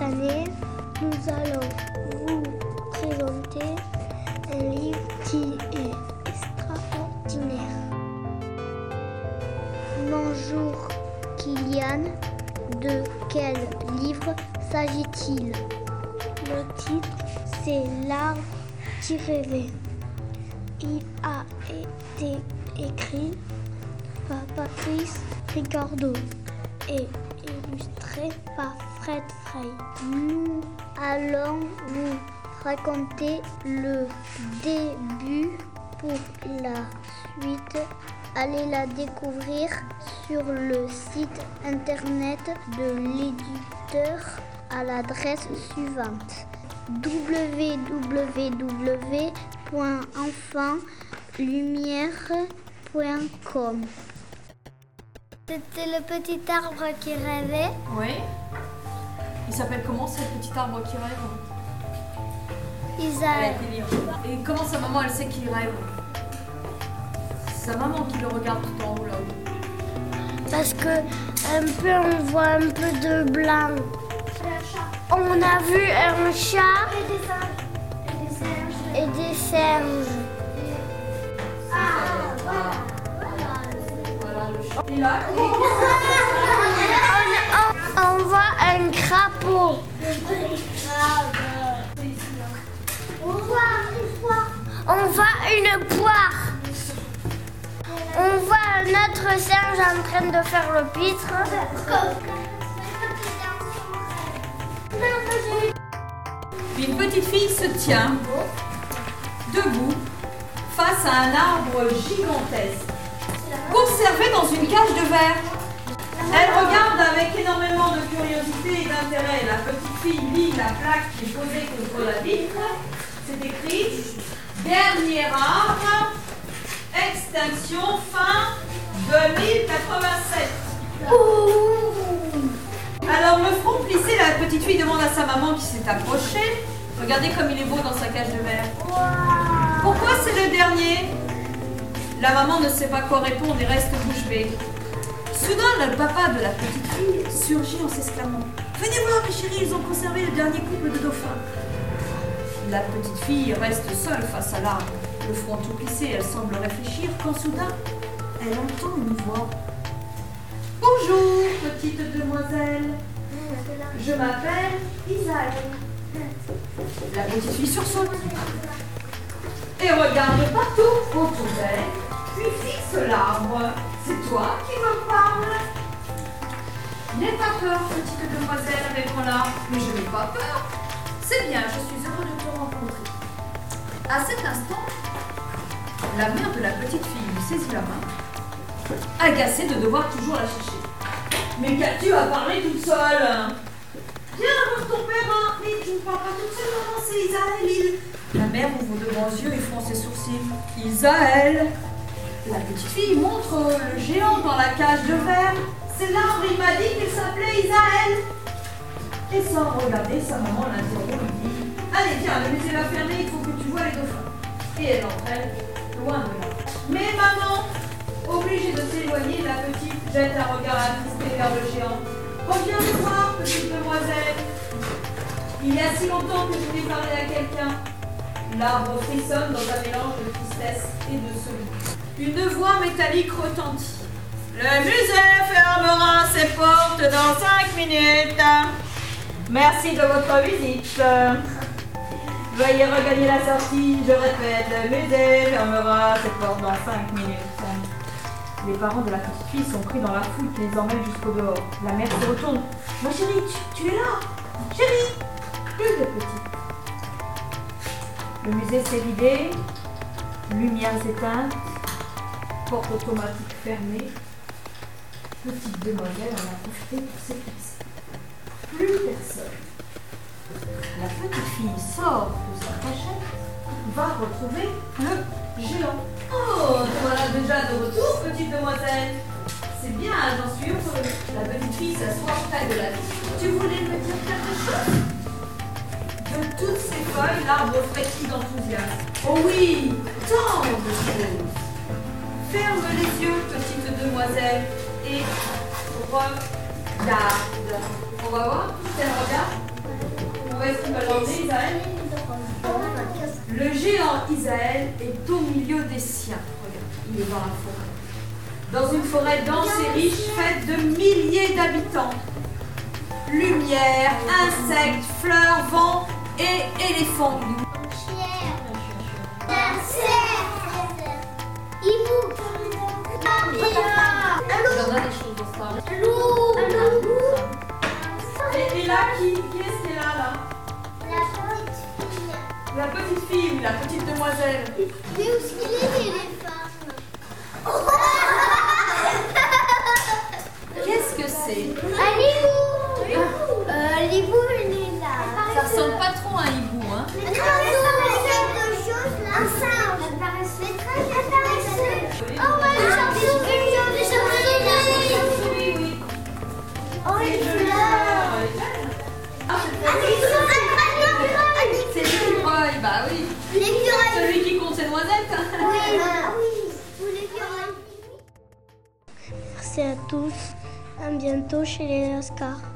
année, nous allons vous présenter un livre qui est extraordinaire. Bonjour Kylian, de quel livre s'agit-il? Le titre c'est L'arbre qui rêvait. Il a été écrit par Patrice Ricardo et illustré par Fred Frey. Nous allons vous raconter le début pour la suite. Allez la découvrir sur le site internet de l'éditeur à l'adresse suivante www.enfantlumière.com C'était le petit arbre qui rêvait. Oui. Il s'appelle comment ce petit arbre qui rêve Isaïe. Et comment sa maman elle sait qu'il rêve Sa maman qui le regarde tout en haut là-haut. Parce que un peu on voit un peu de blanc. On a vu un chat et des singes. Voilà le chat. On, voit un crapaud. On voit une poire. On voit un autre singe en train de faire le pitre. une petite fille se tient debout face à un arbre gigantesque, conservé dans une cage de verre. Elle regarde avec énormément de curiosité et d'intérêt. La petite fille lit la plaque qui est posée contre la vitre. C'est écrit Dernier arbre, extinction fin 2087. Alors le front plissé, la petite fille demande à sa maman qui s'est approchée. Regardez comme il est beau dans sa cage de verre. Pourquoi c'est le dernier? La maman ne sait pas quoi répondre et reste bouche bée. Soudain, le papa de la petite fille surgit en s'exclamant Venez voir, mes chéris, ils ont conservé le dernier couple de dauphins. La petite fille reste seule face à l'arbre, le front tout plissé, elle semble réfléchir quand soudain, elle entend une voix. Bonjour, petite demoiselle. Je m'appelle Isaïe. La petite fille sursaute et regarde partout autour d'elle, puis fixe l'arbre. C'est toi N'aie pas peur, petite demoiselle, répond l'arbre. Mais je n'ai pas peur. C'est bien, je suis heureux de te rencontrer. À cet instant, la mère de la petite fille lui saisit la main, agacée de devoir toujours la chercher. Mais qu'as-tu à parler toute seule? Viens voir ton père, hein. Mais tu ne parles pas toute seule, maman, c'est Isaël. La mère ouvre de grands yeux et fronce ses sourcils. Isaël La petite fille montre le géant dans la cage de verre. C'est l'arbre, il m'a dit qu'il s'appelait Isaël. Et sans regarder, sa maman l'interrompt et lui dit Allez, viens, le musée va fermer, il faut que tu vois les dauphins. Et elle entraîne loin de là. Mais maman, obligée de s'éloigner, la petite jette un regard attristé vers le géant. Reviens me voir, petite demoiselle. Il y a si longtemps que je voulais parler à quelqu'un. L'arbre frissonne dans un mélange de tristesse et de solitude. Une voix métallique retentit. Le musée fermera ses portes dans 5 minutes. Merci de votre visite. Veuillez regagner la sortie. Je répète, le musée fermera ses portes dans 5 minutes. Les parents de la petite fille sont pris dans la foule qui les emmène jusqu'au dehors. La mère se retourne. Ma chérie, tu, tu es là? Chérie Plus de petite. Le musée s'est vidé. Lumières éteintes. Porte automatique fermée. Petite demoiselle en a profité pour s'éclipser. Plus personne. La petite fille sort de sa cachette, va retrouver le géant. Oh, te voilà déjà de retour, petite demoiselle. C'est bien, j'en suis heureuse. La petite fille s'assoit près de la vitre. Tu voulais me dire quelque chose? De toutes ces feuilles, l'arbre frétille d'enthousiasme. Oh oui, tant de choses. Ferme les yeux, petite demoiselle, et regarde. On va voir si elle regarde. Où est-ce qu'on va Isaël Le géant Isaël est au milieu des siens. Regarde, il est dans la forêt. Dans une forêt dense et riche, faite de milliers d'habitants. Lumière, insectes, fleurs, vent et éléphants. Des choses dans ça. Et, et là, qui, qui est-ce qui est là, là La petite fille, la petite demoiselle. Qu'est-ce que c'est Ça ressemble pas trop à un hibou, hein à tous. À bientôt chez les Oscars.